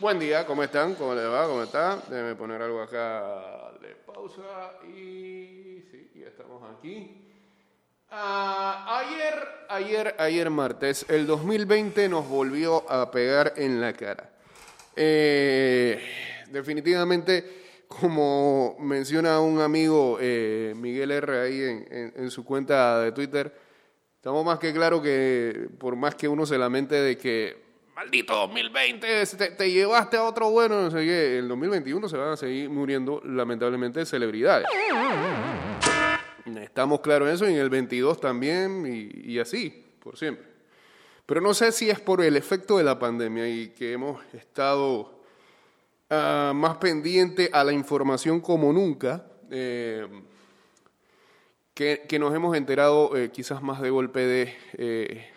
Buen día, ¿cómo están? ¿Cómo les va? ¿Cómo está? Déjenme poner algo acá de pausa y sí, ya estamos aquí. Ah, ayer, ayer, ayer martes, el 2020 nos volvió a pegar en la cara. Eh, definitivamente, como menciona un amigo eh, Miguel R ahí en, en- en su cuenta de Twitter, estamos más que claro que por más que uno se lamente de que maldito 2020, te, te llevaste a otro bueno, no sé qué, el 2021 se van a seguir muriendo lamentablemente celebridades. Estamos claros en eso, y en el 22 también, y, así, por siempre. Pero no sé si es por el efecto de la pandemia y que hemos estado ah, más pendiente a la información como nunca, eh, que, que nos hemos enterado eh, quizás más de golpe de eh,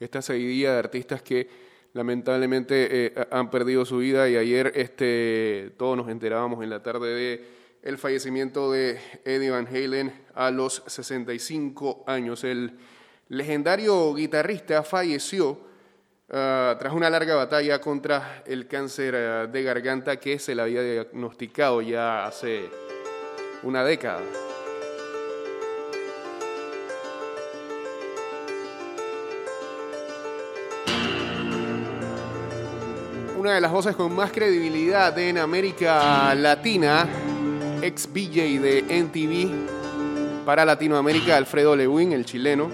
esta seguidilla de artistas que lamentablemente eh, han perdido su vida y ayer este, todos nos enterábamos en la tarde de el fallecimiento de Eddie Van Halen a los 65 años. El legendario guitarrista falleció ah, tras una larga batalla contra el cáncer ah, de garganta que se le había diagnosticado ya hace una década. Una de las voces con más credibilidad en América Latina, ex BJ de NTV para Latinoamérica, Alfredo Lewin, el chileno,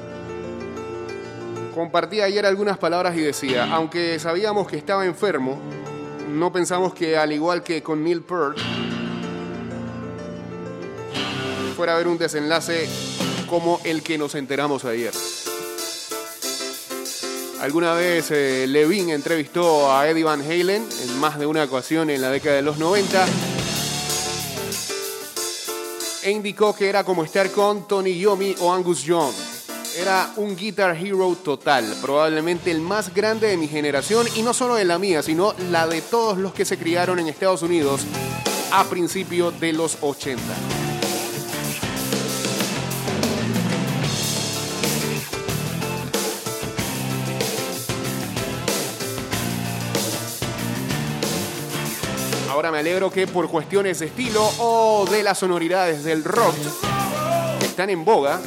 compartía ayer algunas palabras y decía, aunque sabíamos que estaba enfermo, no pensamos que al igual que con Neil Peart, fuera a haber un desenlace como el que nos enteramos ayer. Alguna vez eh, Levin entrevistó a Eddie Van Halen en más de una ocasión en la década de los 90 e indicó que era como estar con Tony Yomi o Angus Young. Era un guitar hero total, probablemente el más grande de mi generación y no solo de la mía, sino la de todos los que se criaron en Estados Unidos a principios de los 80. Ahora me alegro que por cuestiones de estilo o de las sonoridades del rock que están en boga,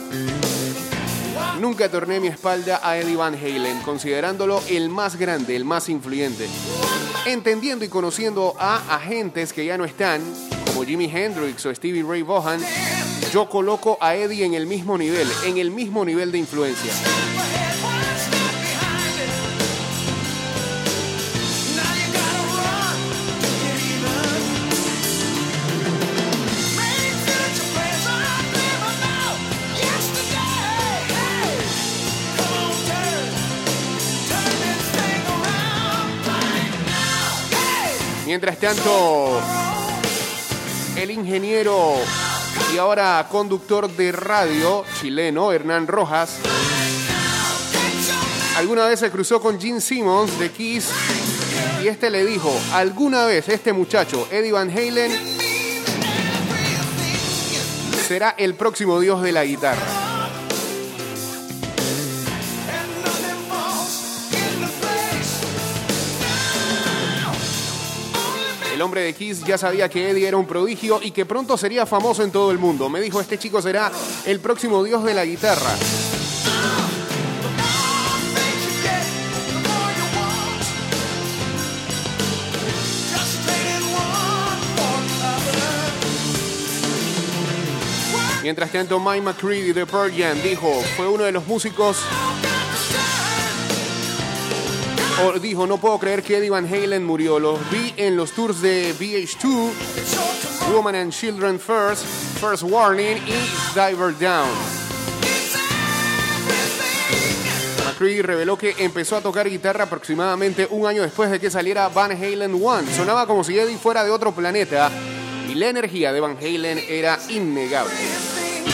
nunca torné mi espalda a Eddie Van Halen, considerándolo el más grande, el más influyente. Entendiendo y conociendo a agentes que ya no están, como Jimi Hendrix o Stevie Ray Vaughan, yo coloco a Eddie en el mismo nivel, en el mismo nivel de influencia. Mientras tanto, el ingeniero y ahora conductor de radio chileno, Hernán Rojas, alguna vez se cruzó con Gene Simmons de Kiss y este le dijo, alguna vez este muchacho, Eddie Van Halen, será el próximo dios de la guitarra. Hombre de Kiss ya sabía que Eddie era un prodigio y que pronto sería famoso en todo el mundo. Me dijo, este chico será el próximo dios de la guitarra. Mientras tanto, Mike McCready de Pearl Jam dijo, fue uno de los músicos dijo, no puedo creer que Eddie Van Halen murió. Los vi en los tours de VH2, Woman and Children First, First Warning y Diver Down. McCready reveló que empezó a tocar guitarra aproximadamente un año después de que saliera Van Halen One. Sonaba como si Eddie fuera de otro planeta y la energía de Van Halen era innegable.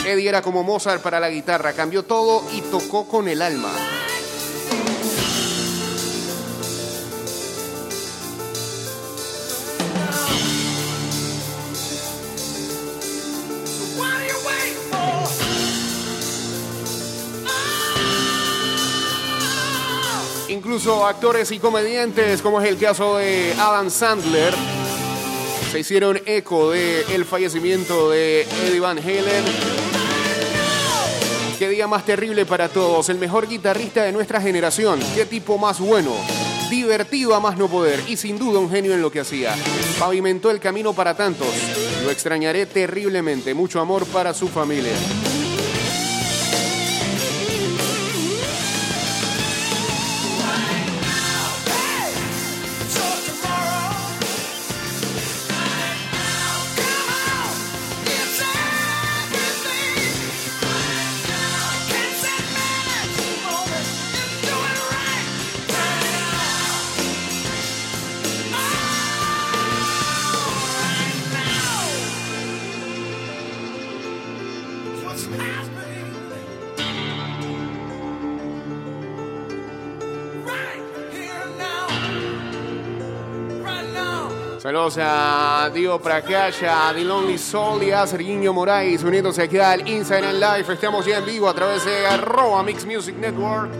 Eddie era como Mozart para la guitarra, cambió todo y tocó con el alma. Incluso actores y comediantes, como es el caso de Adam Sandler, se hicieron eco del el fallecimiento de Eddie Van Halen. Qué día más terrible para todos, el mejor guitarrista de nuestra generación, qué tipo más bueno, divertido a más no poder y sin duda un genio en lo que hacía. Pavimentó el camino para tantos, lo extrañaré terriblemente, mucho amor para su familia. Saludos a Dio Prakasha, a The Lonely Soul y a Serginho Moraes uniéndose aquí al and Life. Estamos ya en vivo a través de arroba Mix Music Network.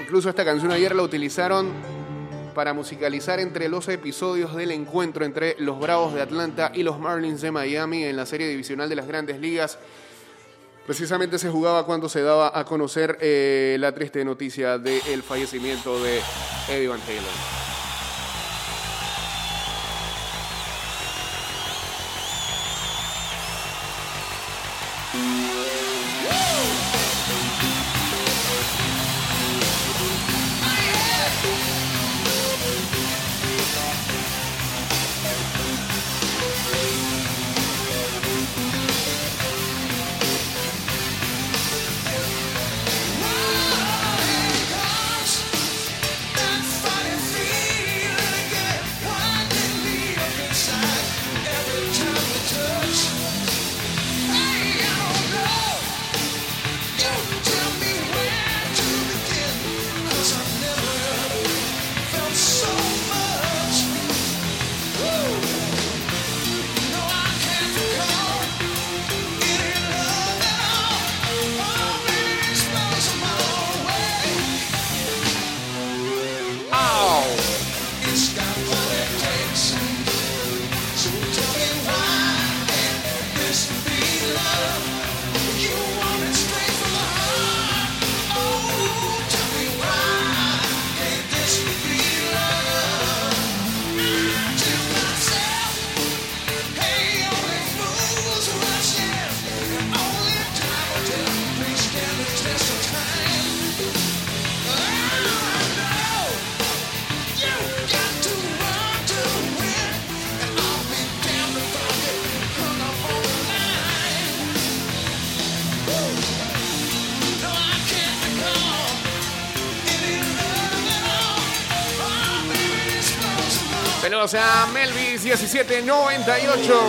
Incluso esta canción ayer la utilizaron para musicalizar entre los episodios del encuentro entre los Bravos de Atlanta y los Marlins de Miami en la serie divisional de las grandes ligas. Precisamente se jugaba cuando se daba a conocer eh, la triste noticia del fallecimiento de Eddie Van Halen. O sea, Melvis 1798.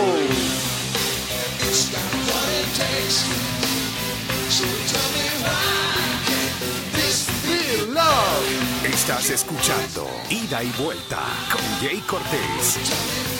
Estás escuchando Ida y Vuelta con Jay Cortés.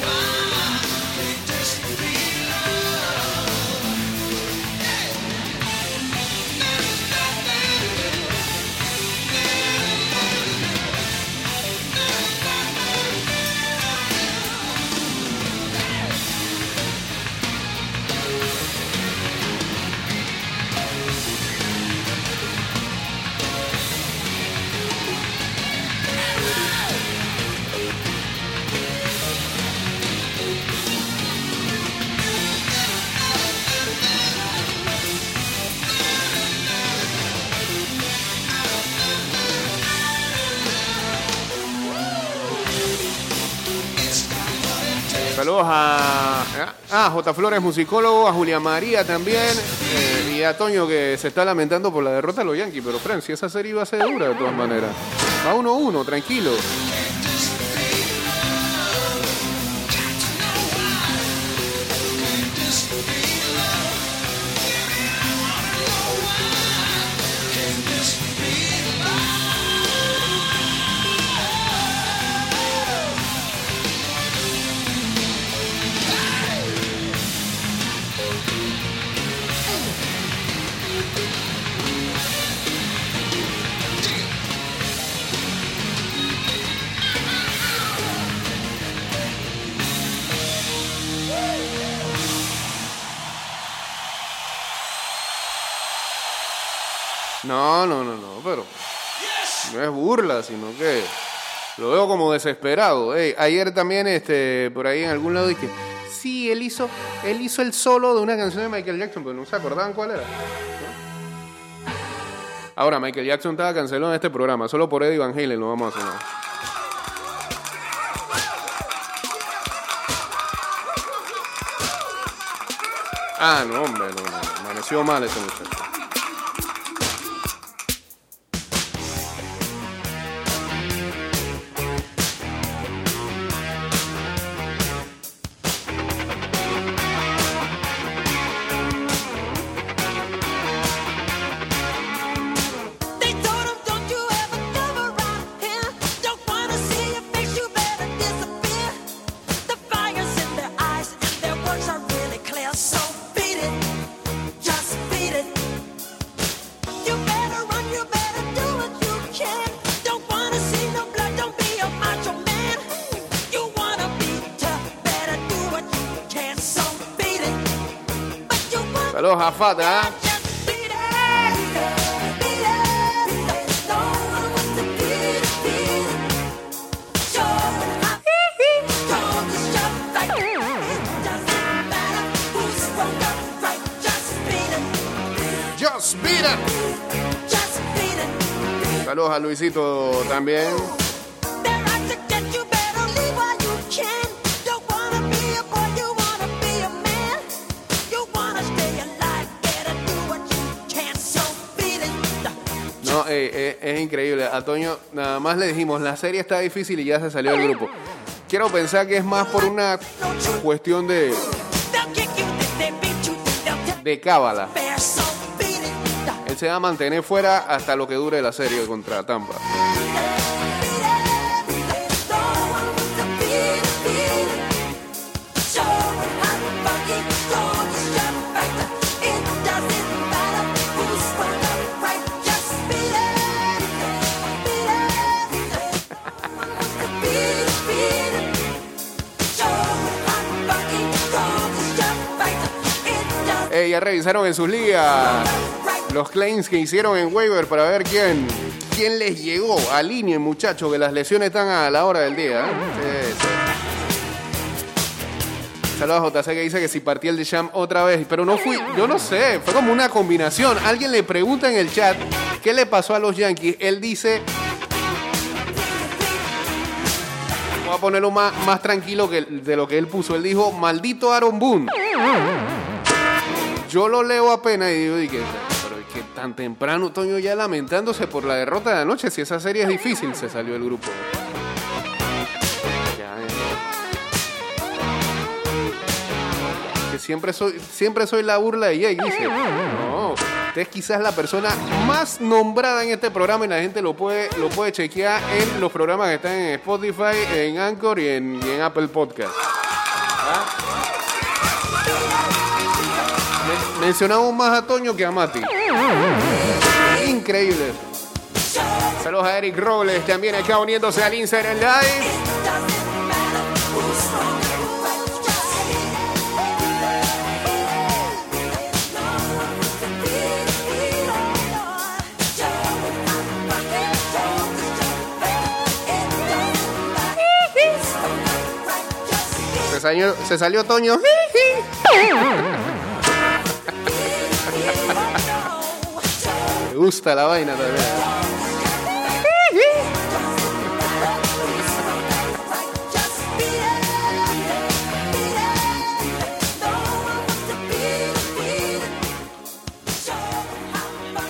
Saludos a, a J. Flores, musicólogo, a Julia María también, eh, y a Toño que se está lamentando por la derrota de los Yankees. Pero, Fran, si esa serie iba a ser dura de todas maneras. A 1-1, tranquilo. No, no, no, no, pero no es burla, sino que lo veo como desesperado. Ayer también, este, por ahí en algún lado dije, sí, él hizo, él hizo el solo de una canción de Michael Jackson, pero no se acordaban cuál era. Ahora, Michael Jackson estaba cancelado en este programa, solo por Eddie Van Halen lo vamos a hacer. Ah, no, hombre, no, no, amaneció mal ese muchacho. Beat it. just beat it. Saludos a Luisito también. Es increíble. A Toño nada más le dijimos, la serie está difícil y ya se salió del grupo. Quiero pensar que es más por una cuestión de, de cábala. Él se va a mantener fuera hasta lo que dure la serie contra Tampa. Revisaron en sus ligas los claims que hicieron en waiver para ver quién, quién les llegó. Alineen, muchachos, que las lesiones están a la hora del día. ¿eh? Saludos a JC que dice que si partí el de Sham otra vez, pero no fui, yo no sé, fue como una combinación. Alguien le pregunta en el chat qué le pasó a los Yankees. Él dice, voy a ponerlo más, más tranquilo que de lo que él puso. Él dijo, maldito Aaron Boone. Yo lo leo apenas y digo, dije, pero es que tan temprano, Toño, ya lamentándose por la derrota de anoche, si esa serie es difícil, se salió el grupo. Ya. Que siempre soy, siempre soy la burla de Jay, dice. No, usted es quizás la persona más nombrada en este programa y la gente lo puede, lo puede chequear en los programas que están en Spotify, en Anchor y en, y en Apple Podcast. ¿Ah? Mencionamos más a Toño que a Mati. Increíble. Saludos a Eric Robles, también acá uniéndose al Instagram Live. Se salió, se salió Toño. gusta la vaina también.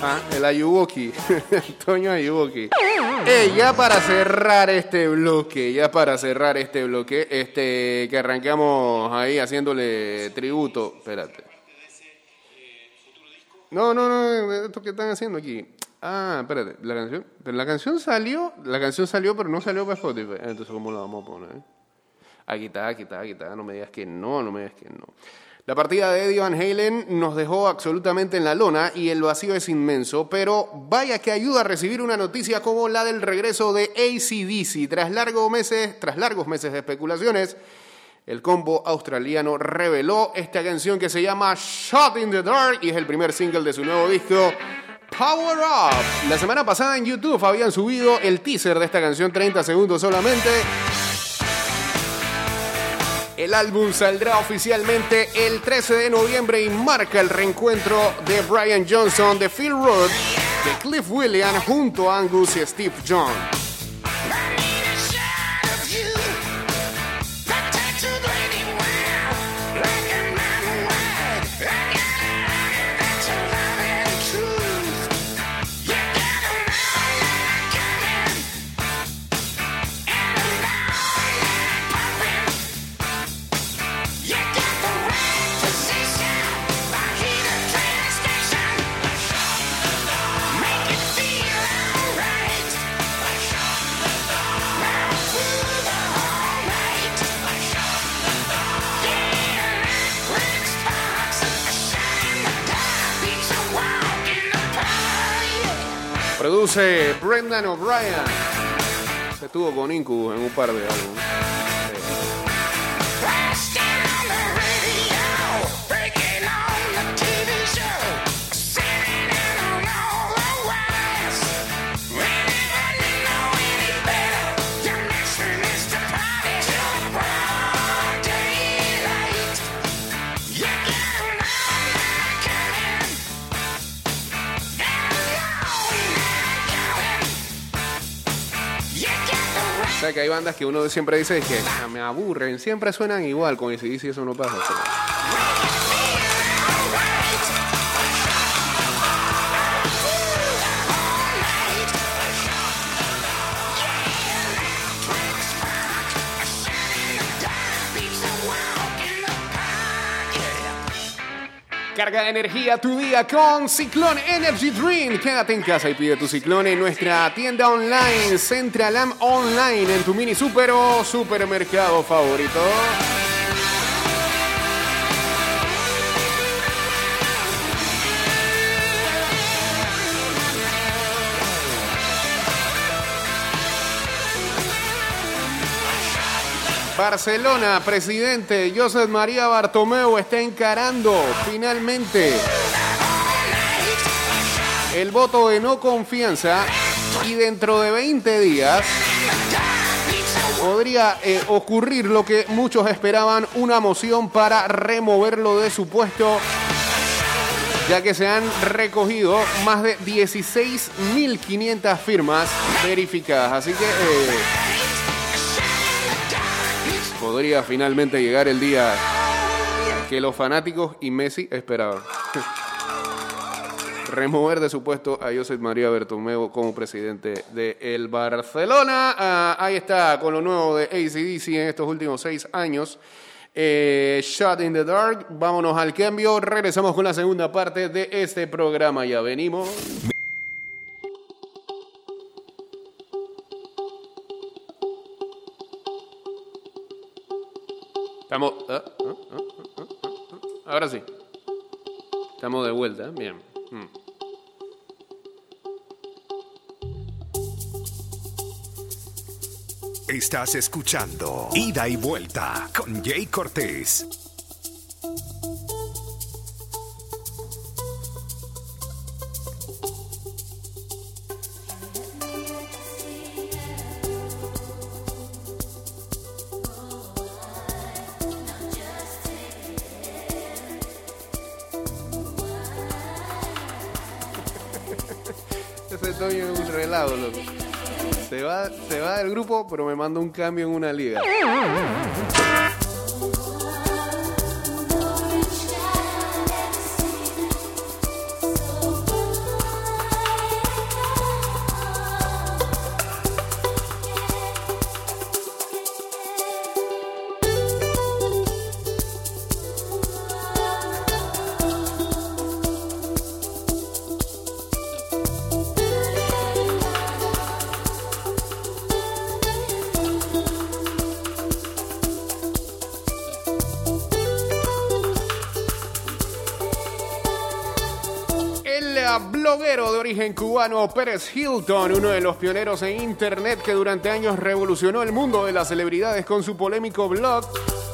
Ah, el Ayuwoki. Toño Ayuwoki. Eh, ya para cerrar este bloque, ya para cerrar este bloque, este que arrancamos ahí haciéndole tributo. Espérate. No, no, no, esto que están haciendo aquí. Ah, espérate, la canción, pero la canción salió, la canción salió, pero no salió para Spotify. Entonces, ¿cómo la vamos a poner? Aquí está, aquí está, aquí está. No me digas que no, no me digas que no. La partida de Eddie Van Halen nos dejó absolutamente en la lona y el vacío es inmenso, pero vaya que ayuda a recibir una noticia como la del regreso de ACDC. Tras largos meses, tras largos meses de especulaciones, el combo australiano reveló esta canción que se llama Shot in the Dark y es el primer single de su nuevo disco Power Up. La semana pasada en YouTube habían subido el teaser de esta canción 30 segundos solamente. El álbum saldrá oficialmente el 13 de noviembre y marca el reencuentro de Brian Johnson, de Phil Roth, de Cliff Williams junto a Angus y Steve John. Brendan O'Brien. Se tuvo con Incubus en un par de álbumes. Que hay bandas que uno siempre dice que "Ah, me aburren, siempre suenan igual, con y eso no pasa. Carga de energía tu día con Ciclón Energy Drink. Quédate en casa y pide tu ciclón en nuestra tienda online, Centralam Online, en tu mini super o supermercado favorito. Barcelona, presidente Josep María Bartomeu está encarando finalmente el voto de no confianza y dentro de 20 días podría eh, ocurrir lo que muchos esperaban, una moción para removerlo de su puesto, ya que se han recogido más de 16.500 firmas verificadas. Así que... eh, podría finalmente llegar el día que los fanáticos y Messi esperaban. Remover de su puesto a Josep María Bertomeu como presidente de el Barcelona. Ah, ahí está, con lo nuevo de ACDC en estos últimos seis años. Eh, Shot in the Dark. Vámonos al cambio. Regresamos con la segunda parte de este programa. Ya venimos. Ah, ah, ah. Ahora sí. Estamos de vuelta. Bien. Mm. Estás escuchando Ida y Vuelta con Jay Cortés. Es un relajo, loco. Se va, se va del grupo, pero me manda un cambio en una liga. Pérez Hilton, uno de los pioneros en Internet que durante años revolucionó el mundo de las celebridades con su polémico blog,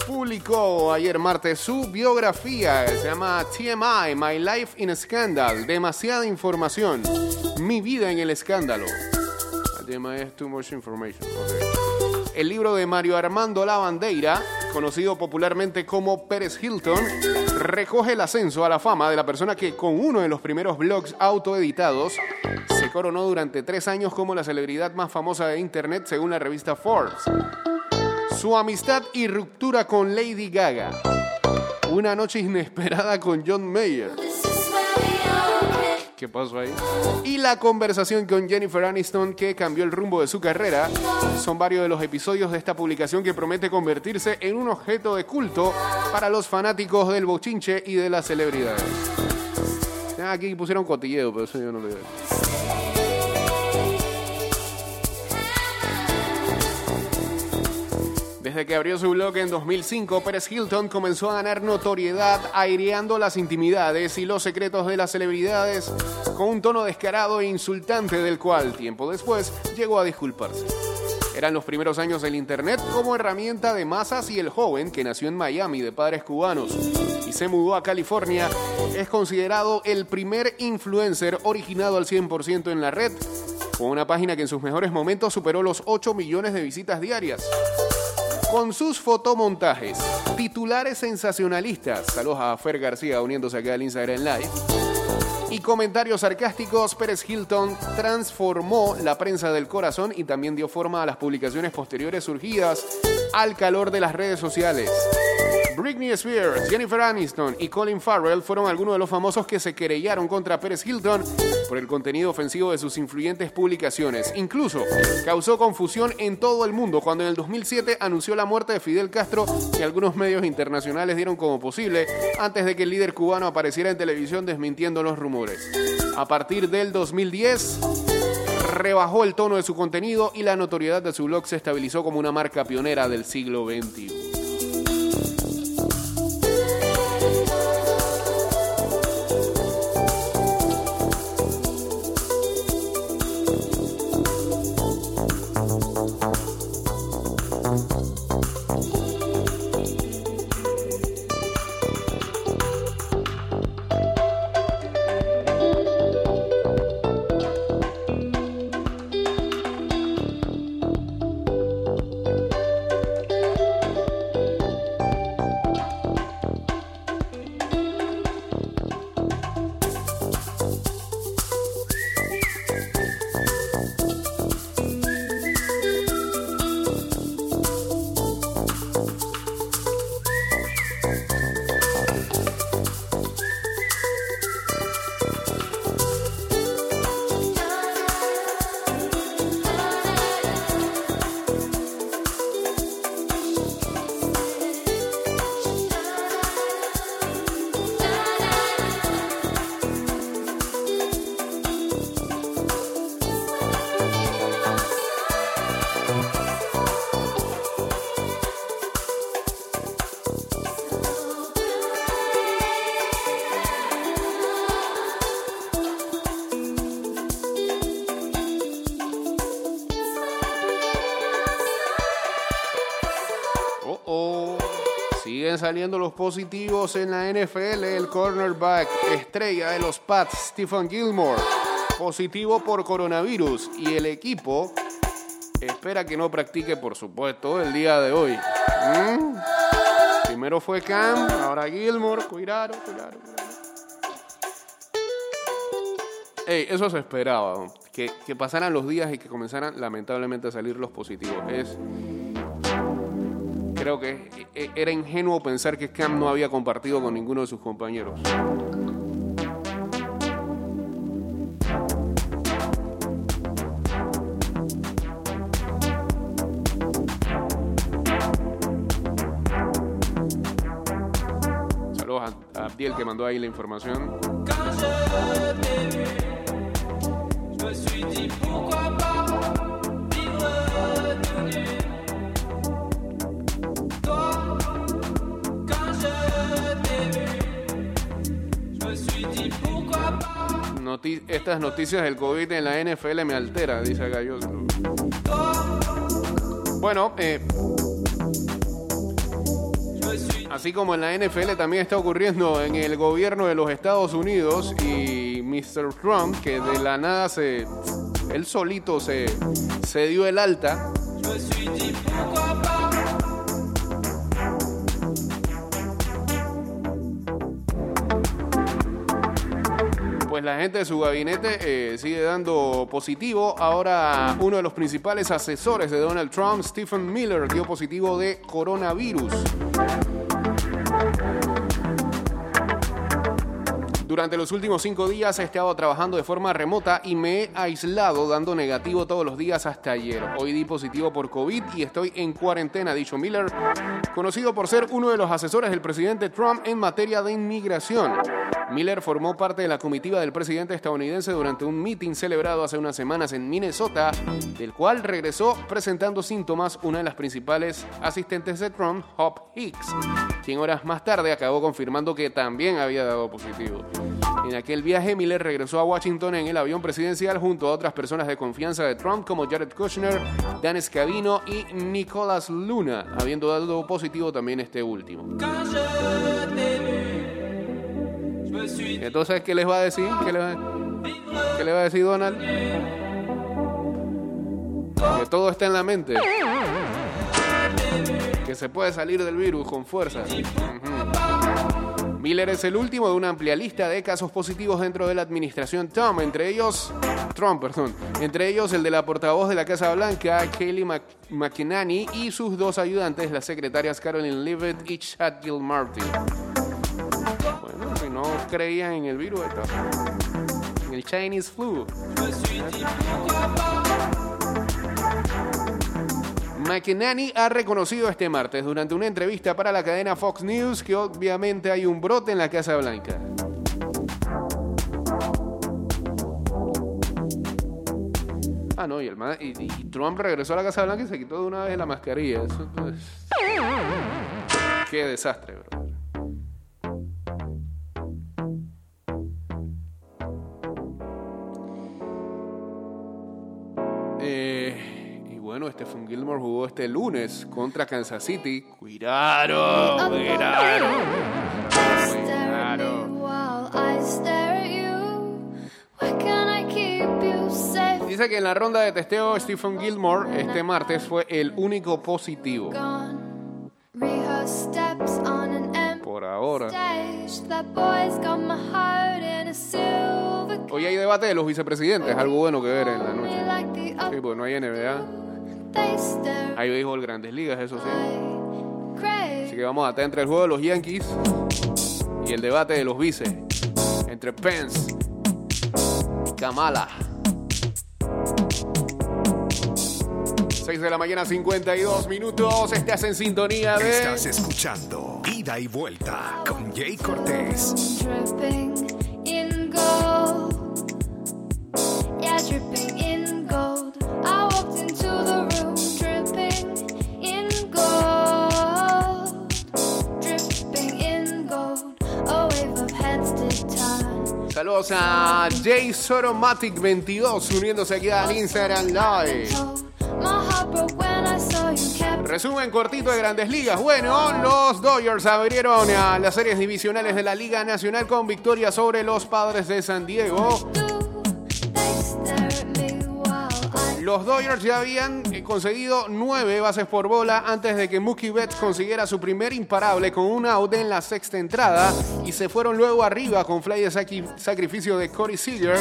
publicó ayer martes su biografía. Se llama TMI, My Life in Scandal. Demasiada información. Mi vida en el escándalo. TMI es Too Much Information. ok. El libro de Mario Armando Lavandeira, conocido popularmente como Pérez Hilton, recoge el ascenso a la fama de la persona que con uno de los primeros blogs autoeditados se coronó durante tres años como la celebridad más famosa de Internet según la revista Forbes. Su amistad y ruptura con Lady Gaga. Una noche inesperada con John Mayer. ¿Qué pasó ahí? Y la conversación con Jennifer Aniston que cambió el rumbo de su carrera son varios de los episodios de esta publicación que promete convertirse en un objeto de culto para los fanáticos del bochinche y de las celebridades. Aquí pusieron cotilleo, pero eso yo no lo veo. Desde que abrió su blog en 2005, Pérez Hilton comenzó a ganar notoriedad aireando las intimidades y los secretos de las celebridades con un tono descarado e insultante del cual, tiempo después, llegó a disculparse. Eran los primeros años del Internet como herramienta de masas y el joven, que nació en Miami de padres cubanos y se mudó a California, es considerado el primer influencer originado al 100% en la red, con una página que en sus mejores momentos superó los 8 millones de visitas diarias. Con sus fotomontajes, titulares sensacionalistas, saludos a Fer García uniéndose acá al Instagram Live, y comentarios sarcásticos, Pérez Hilton transformó la prensa del corazón y también dio forma a las publicaciones posteriores surgidas al calor de las redes sociales. Britney Spears, Jennifer Aniston y Colin Farrell fueron algunos de los famosos que se querellaron contra Pérez Hilton por el contenido ofensivo de sus influyentes publicaciones. Incluso causó confusión en todo el mundo cuando en el 2007 anunció la muerte de Fidel Castro y algunos medios internacionales dieron como posible antes de que el líder cubano apareciera en televisión desmintiendo los rumores. A partir del 2010 rebajó el tono de su contenido y la notoriedad de su blog se estabilizó como una marca pionera del siglo XXI. Saliendo los positivos en la NFL. El cornerback estrella de los Pats, Stephen Gilmore, positivo por coronavirus. Y el equipo espera que no practique, por supuesto, el día de hoy. ¿Mm? Primero fue Cam, ahora Gilmore. Cuidado, cuidado, cuidado. Ey, eso se esperaba, que, que pasaran los días y que comenzaran lamentablemente a salir los positivos. Es, creo que e- era ingenuo pensar que Cam no había compartido con ninguno de sus compañeros. Saludos a, a Abdiel que mandó ahí la información. Quand je Estas noticias del COVID en la NFL me altera, dice Gallo. Bueno, eh, Así como en la NFL también está ocurriendo en el gobierno de los Estados Unidos y Mr. Trump, que de la nada se. Él solito se, se dio el alta. Pues la gente de su gabinete eh, sigue dando positivo. Ahora uno de los principales asesores de Donald Trump, Stephen Miller, dio positivo de coronavirus. Durante los últimos cinco días he estado trabajando de forma remota y me he aislado dando negativo todos los días hasta ayer. Hoy di positivo por COVID y estoy en cuarentena, ha dicho Miller, conocido por ser uno de los asesores del presidente Trump en materia de inmigración. Miller formó parte de la comitiva del presidente estadounidense durante un meeting celebrado hace unas semanas en Minnesota, del cual regresó presentando síntomas una de las principales asistentes de Trump, Hop Hicks, quien horas más tarde acabó confirmando que también había dado positivo. En aquel viaje, Miller regresó a Washington en el avión presidencial junto a otras personas de confianza de Trump como Jared Kushner, Dan Scavino y Nicolas Luna, habiendo dado positivo también este último. Entonces, ¿qué les va a decir? ¿Qué le va a decir Donald? Que todo está en la mente. Que se puede salir del virus con fuerza. Ujú. Miller es el último de una amplia lista de casos positivos dentro de la administración Trump, entre ellos Trump, perdón, entre ellos el de la portavoz de la Casa Blanca, Mc- McEnany, y sus dos ayudantes, las secretarias Carolyn Leavitt y Chad Gilmartin. Bueno, si no creían en el virus, en el Chinese flu. McEnany ha reconocido este martes durante una entrevista para la cadena Fox News que obviamente hay un brote en la Casa Blanca. Ah, no, y, el Trump regresó a la Casa Blanca y se quitó de una vez la mascarilla. Pues, Qué desastre, bro. Stephen Gilmore jugó este lunes contra Kansas City. Cuidado, cuidado. Dice que en la ronda de testeo Stephen Gilmore este martes fue el único positivo. Por ahora. Hoy hay debate de los vicepresidentes, algo bueno que ver en la noche. Sí, pues no hay NBA stare. Hay béisbol grandes ligas, eso sí. Así que vamos a estar entre el juego de los Yankees y el debate de los vices. Entre Pence y Kamala. 6 de la mañana, 52 minutos. Estás en sintonía de. Estás escuchando Ida y Vuelta con Jay Cortés. A Jay Soromatic 22 uniéndose aquí al Instagram Live. Resumen cortito de Grandes Ligas. Bueno, los Dodgers abrieron a las series divisionales de la Liga Nacional con victoria sobre los Padres de San Diego. Los Dodgers ya habían eh, conseguido nueve bases por bola antes de que Mookie Betts consiguiera su primer imparable con un out en la sexta entrada y se fueron luego arriba con fly de sacrificio de Corey Seager.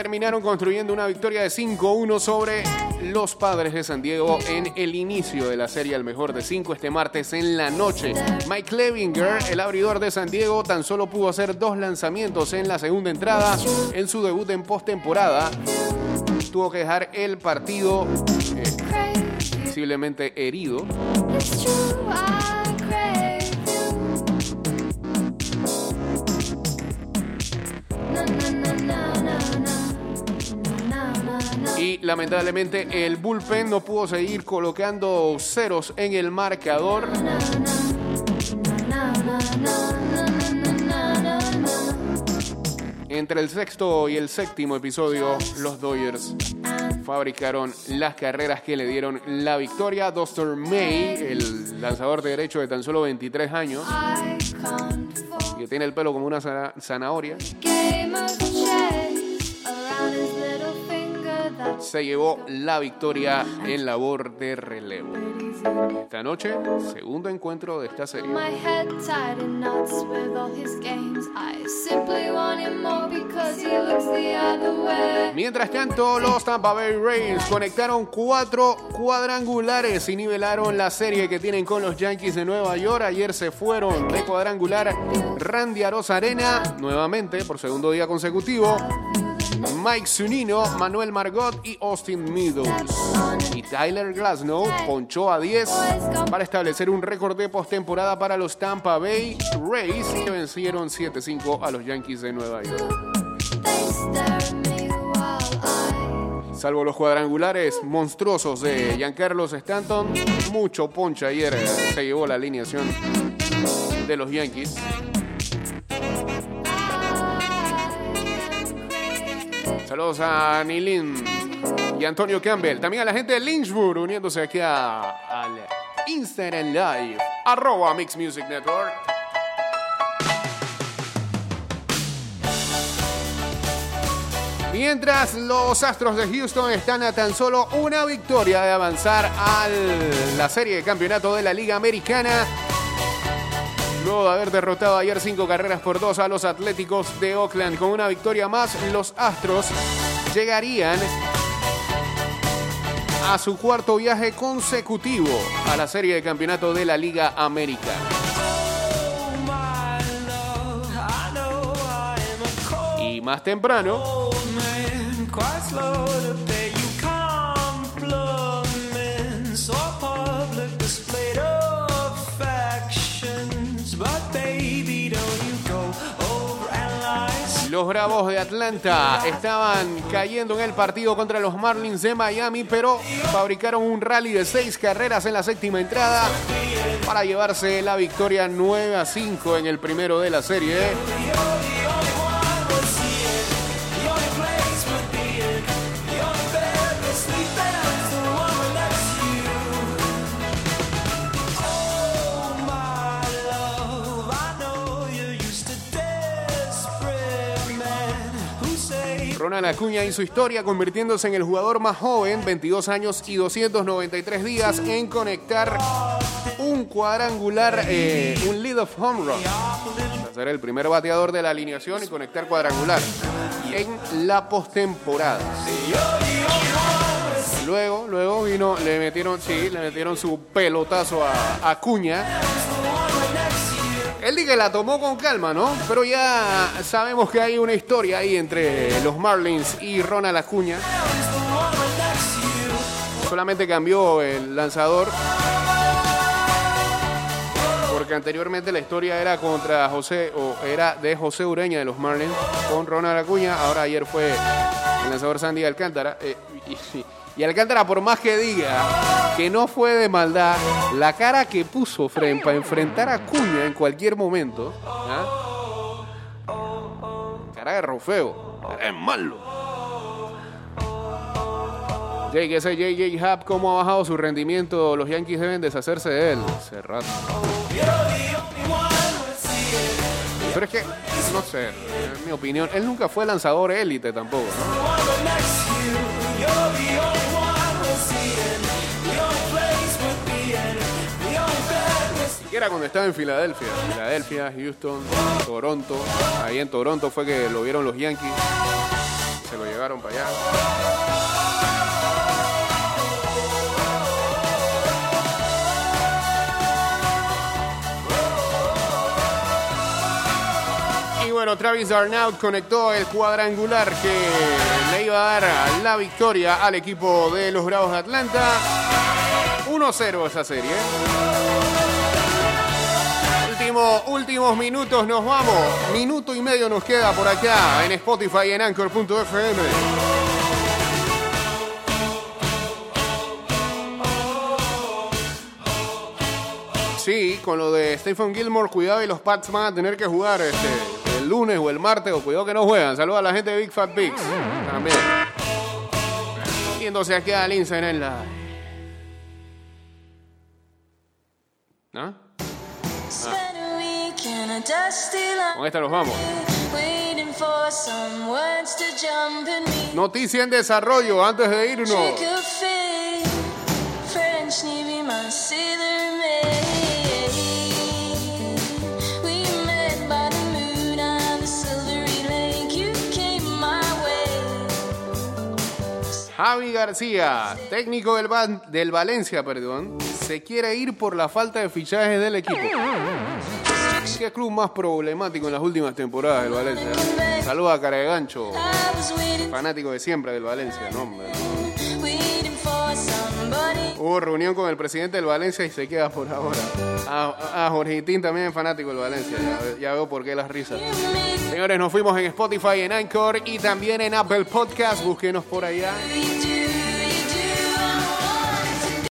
Terminaron construyendo una victoria de 5-1 sobre los Padres de San Diego en el inicio de la serie al mejor de 5 este martes en la noche. Mike Levinger, el abridor de San Diego, tan solo pudo hacer dos lanzamientos en la segunda entrada en su debut en postemporada. Tuvo que dejar el partido eh, you. visiblemente herido. y lamentablemente el bullpen no pudo seguir colocando ceros en el marcador. Entre el sexto y el séptimo episodio, los Dodgers fabricaron las carreras que le dieron la victoria. Dustin May, el lanzador de derecho de tan solo 23 años, que tiene el pelo como una zanahoria se llevó la victoria en labor de relevo. Esta noche, segundo encuentro de esta serie. Mientras tanto, los Tampa Bay Rays conectaron cuatro cuadrangulares y nivelaron la serie que tienen con los Yankees de Nueva York. Ayer se fueron de cuadrangular Randy Arozarena, nuevamente por segundo día consecutivo. Mike Zunino, Manuel Margot y Austin Meadows. Y Tyler Glasnow ponchó a 10 para establecer un récord de postemporada para los Tampa Bay Rays que vencieron 7-5 a los Yankees de Nueva York. Salvo los cuadrangulares monstruosos de Giancarlos Stanton, mucho ponche ayer se llevó la alineación de los Yankees. Saludos a Nilin y Antonio Campbell. También a la gente de Lynchburg uniéndose aquí a- al Instagram Live. Arroba Mix Music Network. Mientras los Astros de Houston están a tan solo una victoria de avanzar a la serie de campeonato de la Liga Americana. Luego de haber derrotado ayer cinco carreras por dos a los Atléticos de Oakland con una victoria más, los Astros llegarían a su cuarto viaje consecutivo a la serie de campeonato de la Liga Americana. My love, I know I am a cold Y más temprano, Los Bravos de Atlanta estaban cayendo en el partido contra los Marlins de Miami, pero fabricaron un rally de seis carreras en la séptima entrada para llevarse la victoria 9 a 5 en el primero de la serie. Ronald Acuña hizo historia convirtiéndose en el jugador más joven, 22 años y 293 días, en conectar un cuadrangular, eh, un lead of home run. Ser el primer bateador de la alineación y conectar cuadrangular en la postemporada. Luego, luego vino, le metieron, sí, le metieron su pelotazo a Acuña. Él dice que la tomó con calma, ¿no? Pero ya sabemos que hay una historia ahí entre los Marlins y Ronald Acuña. Solamente cambió el lanzador. Porque anteriormente la historia era contra José, o era de José Ureña de los Marlins con Ronald Acuña. Ahora ayer fue el lanzador Sandy Alcántara. Eh, Alcántara, por más que diga que no fue de maldad, la cara que puso Fren para enfrentar a Acuña en cualquier momento. ¿ah? Cara de rofeo. Es malo. Jake, ese JJ Hub, ¿cómo ha bajado su rendimiento? Los Yankees deben deshacerse de él. Hace rato. Pero es que, no sé, en mi opinión, él nunca fue lanzador élite tampoco, ¿no? Siquiera cuando estaba en Filadelfia. Filadelfia, Houston, Toronto. Ahí en Toronto fue que lo vieron los Yankees. Se lo llevaron para allá. Y bueno, Travis Arnaud conectó el cuadrangular que le iba a dar la victoria al equipo de los Bravos de Atlanta. 1-0 esa serie. Último, últimos minutos nos vamos. Minuto y medio nos queda por acá en Spotify y en Anchor.fm. Sí, con lo de Stephen Gilmore, cuidado y los Pats van a tener que jugar este, el lunes o el martes, o cuidado que no juegan. Saludos a la gente de Big Fat Pigs también. Y uniéndose aquí al Instagram Live. ¿No? Con esta nos vamos. Noticia en desarrollo antes de irnos. Javi García, técnico del, Van- del Valencia, perdón, se quiere ir por la falta de fichajes del equipo. ¿Qué club más problemático en las últimas temporadas del Valencia? Saluda a I was waiting, fanático de siempre del Valencia, no, hombre. Hubo reunión con el presidente del Valencia y se queda por ahora. A, a Jorgitín también fanático del Valencia, ya, ve- ya veo por qué las risas. Señores, nos fuimos en Spotify, en Anchor y también en Apple Podcast. Búsquenos por allá.